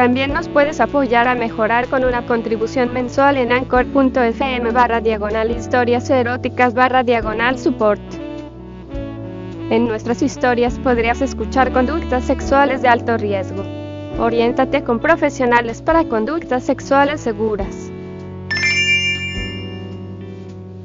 También nos puedes apoyar a mejorar con una contribución mensual en anchor.fm barra diagonal historias eróticas barra diagonal support. En nuestras historias podrías escuchar conductas sexuales de alto riesgo. Oriéntate con profesionales para conductas sexuales seguras.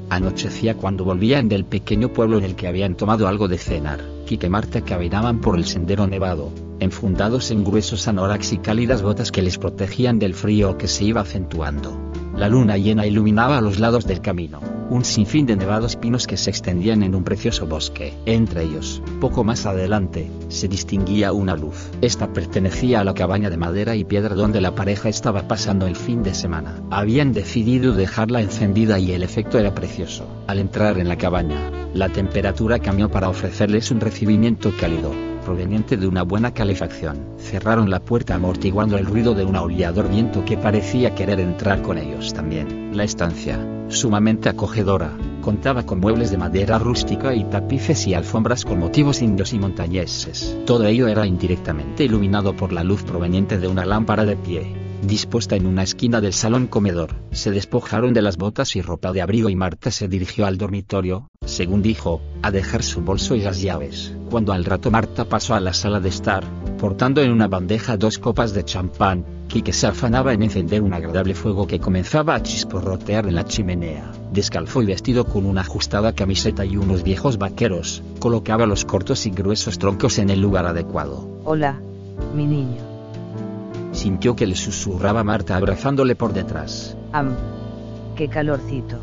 Anochecía cuando volvían del pequeño pueblo en el que habían tomado algo de cenar. Kike y Marta caminaban por el sendero nevado, enfundados en gruesos anoraks y cálidas botas que les protegían del frío que se iba acentuando. La luna llena iluminaba los lados del camino, un sinfín de nevados pinos que se extendían en un precioso bosque. Entre ellos, poco más adelante, se distinguía una luz. Esta pertenecía a la cabaña de madera y piedra donde la pareja estaba pasando el fin de semana. Habían decidido dejarla encendida y el efecto era precioso. Al entrar en la cabaña, la temperatura cambió para ofrecerles un recibimiento cálido proveniente de una buena calefacción. Cerraron la puerta amortiguando el ruido de un aullador viento que parecía querer entrar con ellos también. La estancia, sumamente acogedora, contaba con muebles de madera rústica y tapices y alfombras con motivos indios y montañeses. Todo ello era indirectamente iluminado por la luz proveniente de una lámpara de pie dispuesta en una esquina del salón comedor. Se despojaron de las botas y ropa de abrigo y Marta se dirigió al dormitorio, según dijo, a dejar su bolso y las llaves. Cuando al rato Marta pasó a la sala de estar, portando en una bandeja dos copas de champán, Quique se afanaba en encender un agradable fuego que comenzaba a chisporrotear en la chimenea. Descalzo y vestido con una ajustada camiseta y unos viejos vaqueros, colocaba los cortos y gruesos troncos en el lugar adecuado. Hola, mi niño. Sintió que le susurraba Marta abrazándole por detrás. Am. Qué calorcito.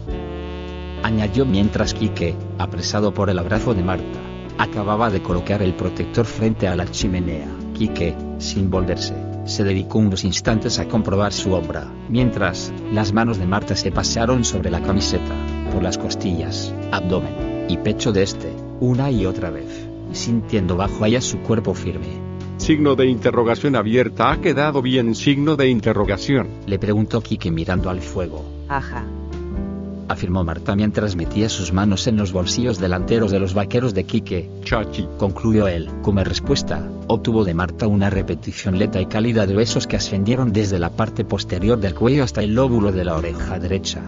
Añadió mientras Quique, apresado por el abrazo de Marta, acababa de colocar el protector frente a la chimenea. Quique, sin volverse, se dedicó unos instantes a comprobar su obra, mientras, las manos de Marta se pasearon sobre la camiseta, por las costillas, abdomen y pecho de este, una y otra vez, sintiendo bajo ella su cuerpo firme. Signo de interrogación abierta. ¿Ha quedado bien signo de interrogación? Le preguntó Quique mirando al fuego. Ajá. Afirmó Marta mientras metía sus manos en los bolsillos delanteros de los vaqueros de Quique. Chachi. Concluyó él. Como respuesta, obtuvo de Marta una repetición lenta y cálida de besos que ascendieron desde la parte posterior del cuello hasta el lóbulo de la oreja derecha.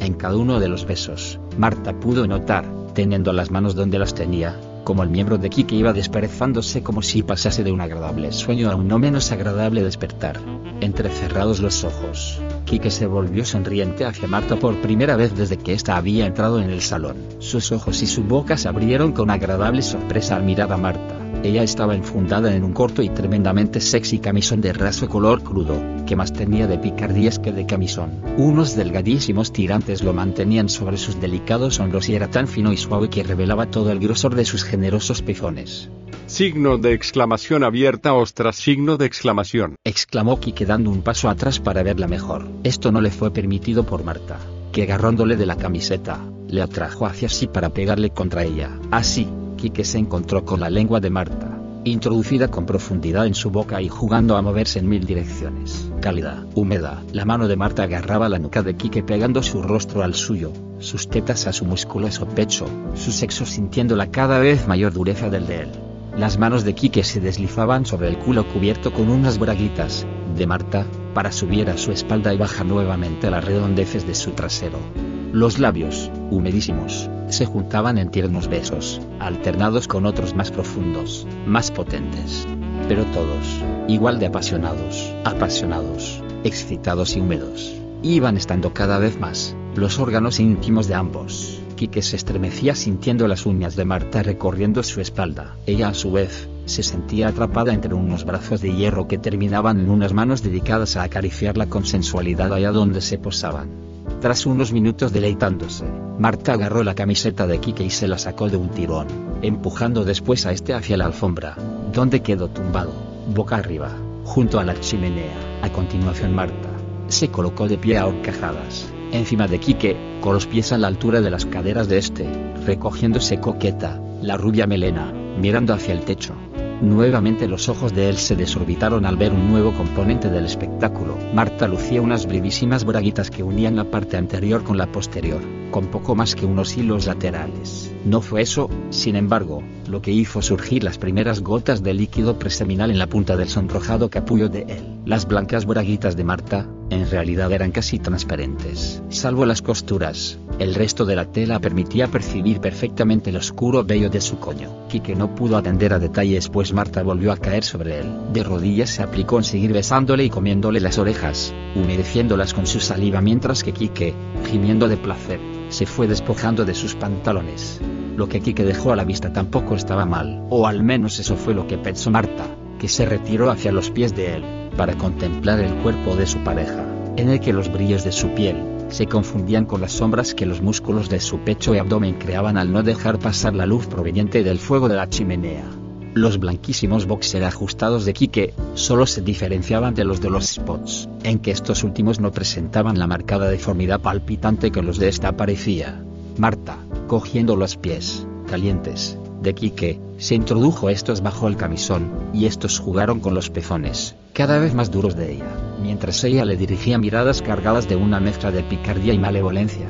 En cada uno de los besos, Marta pudo notar, teniendo las manos donde las tenía, como el miembro de Kike iba desperezándose como si pasase de un agradable sueño a un no menos agradable despertar. Entrecerrados los ojos, Kike se volvió sonriente hacia Marta por primera vez desde que ésta había entrado en el salón. Sus ojos y su boca se abrieron con agradable sorpresa al mirar a Marta. Ella estaba enfundada en un corto y tremendamente sexy camisón de raso color crudo, que más tenía de picardías que de camisón. Unos delgadísimos tirantes lo mantenían sobre sus delicados hombros y era tan fino y suave que revelaba todo el grosor de sus generosos pezones. Signo de exclamación abierta ostras signo de exclamación. Exclamó Kike dando un paso atrás para verla mejor. Esto no le fue permitido por Marta, que agarrándole de la camiseta, le atrajo hacia sí para pegarle contra ella. Así, Quique se encontró con la lengua de Marta, introducida con profundidad en su boca y jugando a moverse en mil direcciones. Cálida, húmeda, la mano de Marta agarraba la nuca de Quique pegando su rostro al suyo, sus tetas a su musculoso pecho, su sexo sintiendo la cada vez mayor dureza del de él. Las manos de Quique se deslizaban sobre el culo cubierto con unas braguitas, de Marta, para subir a su espalda y bajar nuevamente las redondeces de su trasero. Los labios, humedísimos, se juntaban en tiernos besos, alternados con otros más profundos, más potentes. Pero todos, igual de apasionados, apasionados, excitados y húmedos, iban estando cada vez más, los órganos íntimos de ambos. Quique se estremecía sintiendo las uñas de Marta recorriendo su espalda. Ella a su vez, se sentía atrapada entre unos brazos de hierro que terminaban en unas manos dedicadas a acariciarla con sensualidad allá donde se posaban. Tras unos minutos deleitándose, Marta agarró la camiseta de Kike y se la sacó de un tirón, empujando después a este hacia la alfombra, donde quedó tumbado, boca arriba, junto a la chimenea. A continuación Marta, se colocó de pie a horcajadas, encima de Quique, con los pies a la altura de las caderas de este, recogiéndose coqueta, la rubia melena, mirando hacia el techo. Nuevamente los ojos de él se desorbitaron al ver un nuevo componente del espectáculo. Marta lucía unas brevísimas braguitas que unían la parte anterior con la posterior, con poco más que unos hilos laterales. No fue eso, sin embargo, lo que hizo surgir las primeras gotas de líquido preseminal en la punta del sonrojado capullo de él. Las blancas braguitas de Marta, en realidad eran casi transparentes. Salvo las costuras, el resto de la tela permitía percibir perfectamente el oscuro vello de su coño. Quique no pudo atender a detalles pues Marta volvió a caer sobre él. De rodillas se aplicó en seguir besándole y comiéndole las orejas, humedeciéndolas con su saliva mientras que Quique, gimiendo de placer, se fue despojando de sus pantalones. Lo que Quique dejó a la vista tampoco estaba mal, o al menos eso fue lo que pensó Marta, que se retiró hacia los pies de él, para contemplar el cuerpo de su pareja, en el que los brillos de su piel, se confundían con las sombras que los músculos de su pecho y abdomen creaban al no dejar pasar la luz proveniente del fuego de la chimenea. Los blanquísimos boxer ajustados de Quique solo se diferenciaban de los de los spots, en que estos últimos no presentaban la marcada deformidad palpitante que los de esta parecía. Marta, cogiendo los pies, calientes, de Quique, se introdujo estos bajo el camisón, y estos jugaron con los pezones, cada vez más duros de ella, mientras ella le dirigía miradas cargadas de una mezcla de picardía y malevolencia.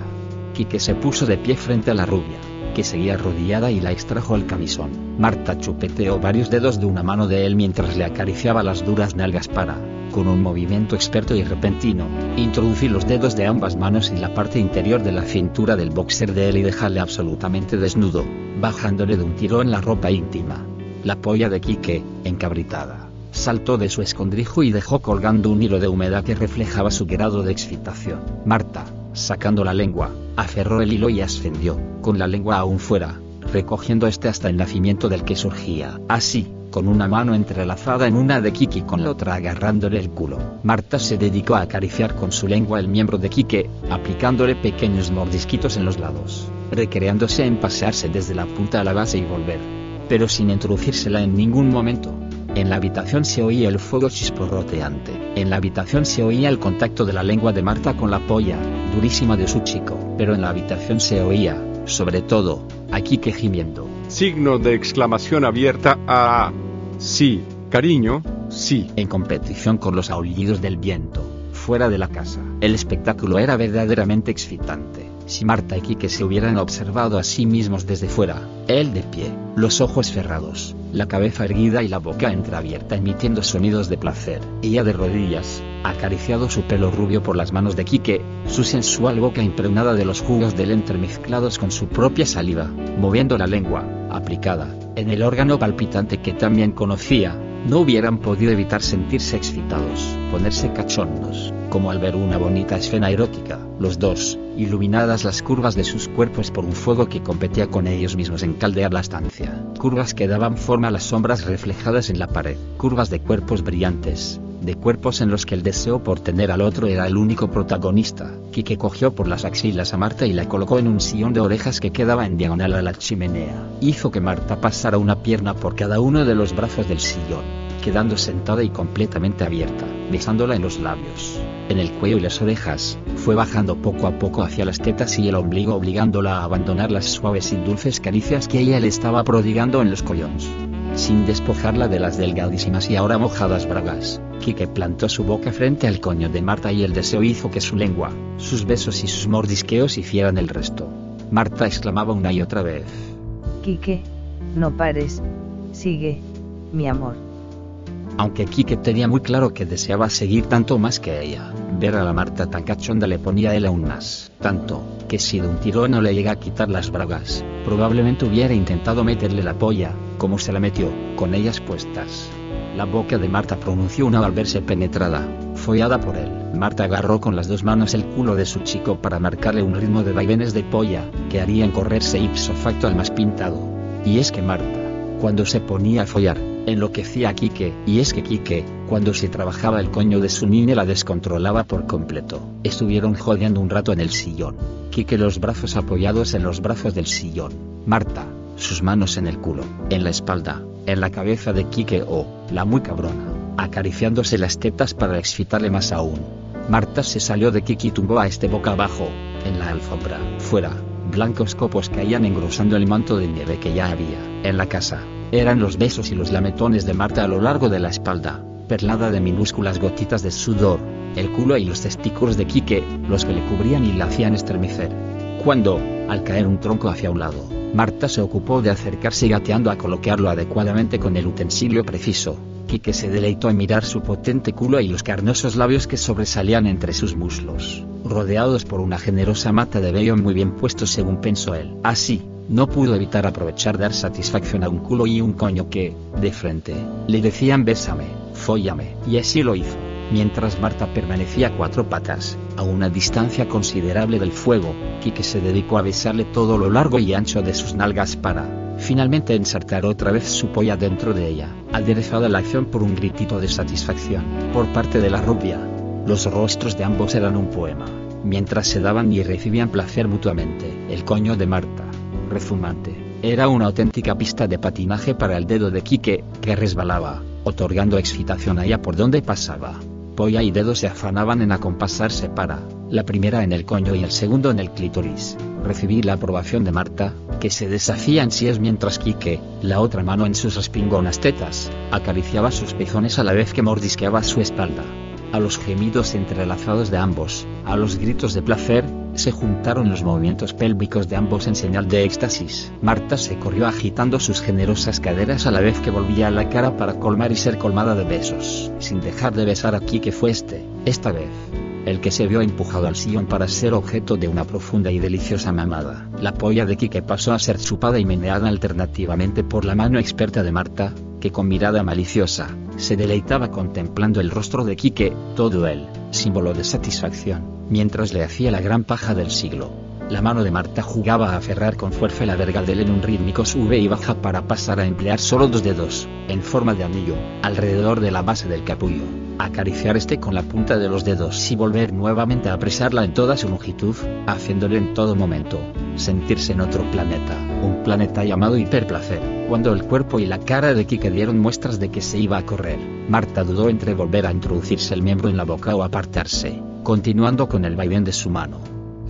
Quique se puso de pie frente a la rubia, que seguía arrodillada y la extrajo el camisón. Marta chupeteó varios dedos de una mano de él mientras le acariciaba las duras nalgas para, con un movimiento experto y repentino, introducir los dedos de ambas manos en la parte interior de la cintura del boxer de él y dejarle absolutamente desnudo, bajándole de un tiro en la ropa íntima. La polla de Quique, encabritada, saltó de su escondrijo y dejó colgando un hilo de humedad que reflejaba su grado de excitación. Marta, sacando la lengua, aferró el hilo y ascendió, con la lengua aún fuera, recogiendo este hasta el nacimiento del que surgía. Así, con una mano entrelazada en una de Kiki con la otra agarrándole el culo. Marta se dedicó a acariciar con su lengua el miembro de Kike, aplicándole pequeños mordisquitos en los lados, recreándose en pasearse desde la punta a la base y volver, pero sin introducírsela en ningún momento. En la habitación se oía el fuego chisporroteante. En la habitación se oía el contacto de la lengua de Marta con la polla, durísima de su chico. Pero en la habitación se oía, sobre todo, a Quique gimiendo. Signo de exclamación abierta a... Sí, cariño, sí. En competición con los aullidos del viento, fuera de la casa. El espectáculo era verdaderamente excitante. Si Marta y Quique se hubieran observado a sí mismos desde fuera, él de pie, los ojos cerrados, la cabeza erguida y la boca entreabierta emitiendo sonidos de placer, ella de rodillas, acariciado su pelo rubio por las manos de Quique, su sensual boca impregnada de los jugos del entremezclados con su propia saliva, moviendo la lengua, aplicada, en el órgano palpitante que también conocía, no hubieran podido evitar sentirse excitados, ponerse cachondos, como al ver una bonita escena erótica, los dos, iluminadas las curvas de sus cuerpos por un fuego que competía con ellos mismos en caldear la estancia, curvas que daban forma a las sombras reflejadas en la pared, curvas de cuerpos brillantes, de cuerpos en los que el deseo por tener al otro era el único protagonista. Quique cogió por las axilas a Marta y la colocó en un sillón de orejas que quedaba en diagonal a la chimenea. Hizo que Marta pasara una pierna por cada uno de los brazos del sillón, quedando sentada y completamente abierta, besándola en los labios, en el cuello y las orejas, fue bajando poco a poco hacia las tetas y el ombligo obligándola a abandonar las suaves y dulces caricias que ella le estaba prodigando en los collons. Sin despojarla de las delgadísimas y ahora mojadas bragas, Quique plantó su boca frente al coño de Marta y el deseo hizo que su lengua, sus besos y sus mordisqueos hicieran el resto. Marta exclamaba una y otra vez. Quique, no pares, sigue, mi amor. Aunque Quique tenía muy claro que deseaba seguir tanto más que ella, ver a la Marta tan cachonda le ponía él aún más, tanto, que si de un tirón no le llega a quitar las bragas, probablemente hubiera intentado meterle la polla, como se la metió, con ellas puestas. La boca de Marta pronunció una al verse penetrada, follada por él. Marta agarró con las dos manos el culo de su chico para marcarle un ritmo de vaivenes de polla, que harían correrse ipso facto al más pintado. Y es que Marta, cuando se ponía a follar, enloquecía a Quique, y es que Quique, cuando se trabajaba el coño de su niña la descontrolaba por completo. Estuvieron jodiendo un rato en el sillón. Quique los brazos apoyados en los brazos del sillón. Marta, sus manos en el culo, en la espalda, en la cabeza de Quique o, la muy cabrona, acariciándose las tetas para excitarle más aún. Marta se salió de Kiki y tumbó a este boca abajo, en la alfombra. Fuera, blancos copos caían engrosando el manto de nieve que ya había en la casa. Eran los besos y los lametones de Marta a lo largo de la espalda, perlada de minúsculas gotitas de sudor, el culo y los testículos de Quique, los que le cubrían y le hacían estremecer. Cuando, al caer un tronco hacia un lado, Marta se ocupó de acercarse gateando a colocarlo adecuadamente con el utensilio preciso. Quique se deleitó en mirar su potente culo y los carnosos labios que sobresalían entre sus muslos, rodeados por una generosa mata de vello muy bien puesto según pensó él. Así, no pudo evitar aprovechar dar satisfacción a un culo y un coño que, de frente, le decían bésame, fóllame, y así lo hizo. Mientras Marta permanecía a cuatro patas, a una distancia considerable del fuego, Quique se dedicó a besarle todo lo largo y ancho de sus nalgas para, finalmente ensartar otra vez su polla dentro de ella, aderezada la acción por un gritito de satisfacción, por parte de la rubia. Los rostros de ambos eran un poema, mientras se daban y recibían placer mutuamente. El coño de Marta, rezumante, era una auténtica pista de patinaje para el dedo de Quique, que resbalaba, otorgando excitación allá por donde pasaba. Polla y dedo se afanaban en acompasarse para, la primera en el coño y el segundo en el clítoris. Recibí la aprobación de Marta, que se deshacía en es mientras Quique, la otra mano en sus respingonas tetas, acariciaba sus pezones a la vez que mordisqueaba su espalda. A los gemidos entrelazados de ambos, a los gritos de placer, se juntaron los movimientos pélvicos de ambos en señal de éxtasis. Marta se corrió agitando sus generosas caderas a la vez que volvía a la cara para colmar y ser colmada de besos, sin dejar de besar a Quique fue este, esta vez, el que se vio empujado al sillón para ser objeto de una profunda y deliciosa mamada. La polla de Quique pasó a ser chupada y meneada alternativamente por la mano experta de Marta, que con mirada maliciosa, se deleitaba contemplando el rostro de Quique, todo él, símbolo de satisfacción, mientras le hacía la gran paja del siglo. La mano de Marta jugaba a aferrar con fuerza la verga de él en un rítmico sube y baja para pasar a emplear solo dos dedos, en forma de anillo, alrededor de la base del capullo, acariciar este con la punta de los dedos y volver nuevamente a apresarla en toda su longitud, haciéndole en todo momento, sentirse en otro planeta, un planeta llamado hiperplacer. Cuando el cuerpo y la cara de Kike dieron muestras de que se iba a correr, Marta dudó entre volver a introducirse el miembro en la boca o apartarse, continuando con el vaivén de su mano.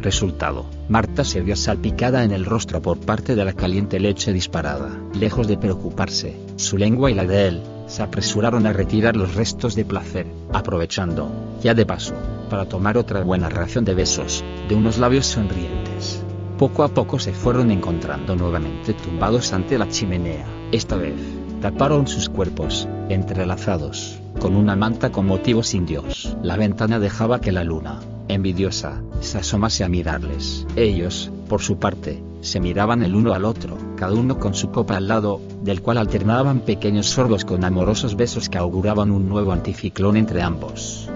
Resultado, Marta se vio salpicada en el rostro por parte de la caliente leche disparada. Lejos de preocuparse, su lengua y la de él, se apresuraron a retirar los restos de placer, aprovechando, ya de paso, para tomar otra buena ración de besos, de unos labios sonrientes. Poco a poco se fueron encontrando nuevamente tumbados ante la chimenea. Esta vez, taparon sus cuerpos, entrelazados, con una manta con motivos indios. La ventana dejaba que la luna, envidiosa, se asomase a mirarles. Ellos, por su parte, se miraban el uno al otro, cada uno con su copa al lado, del cual alternaban pequeños sorbos con amorosos besos que auguraban un nuevo anticiclón entre ambos.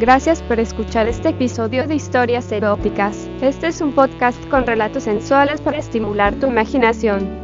Gracias por escuchar este episodio de Historias Eróticas. Este es un podcast con relatos sensuales para estimular tu imaginación.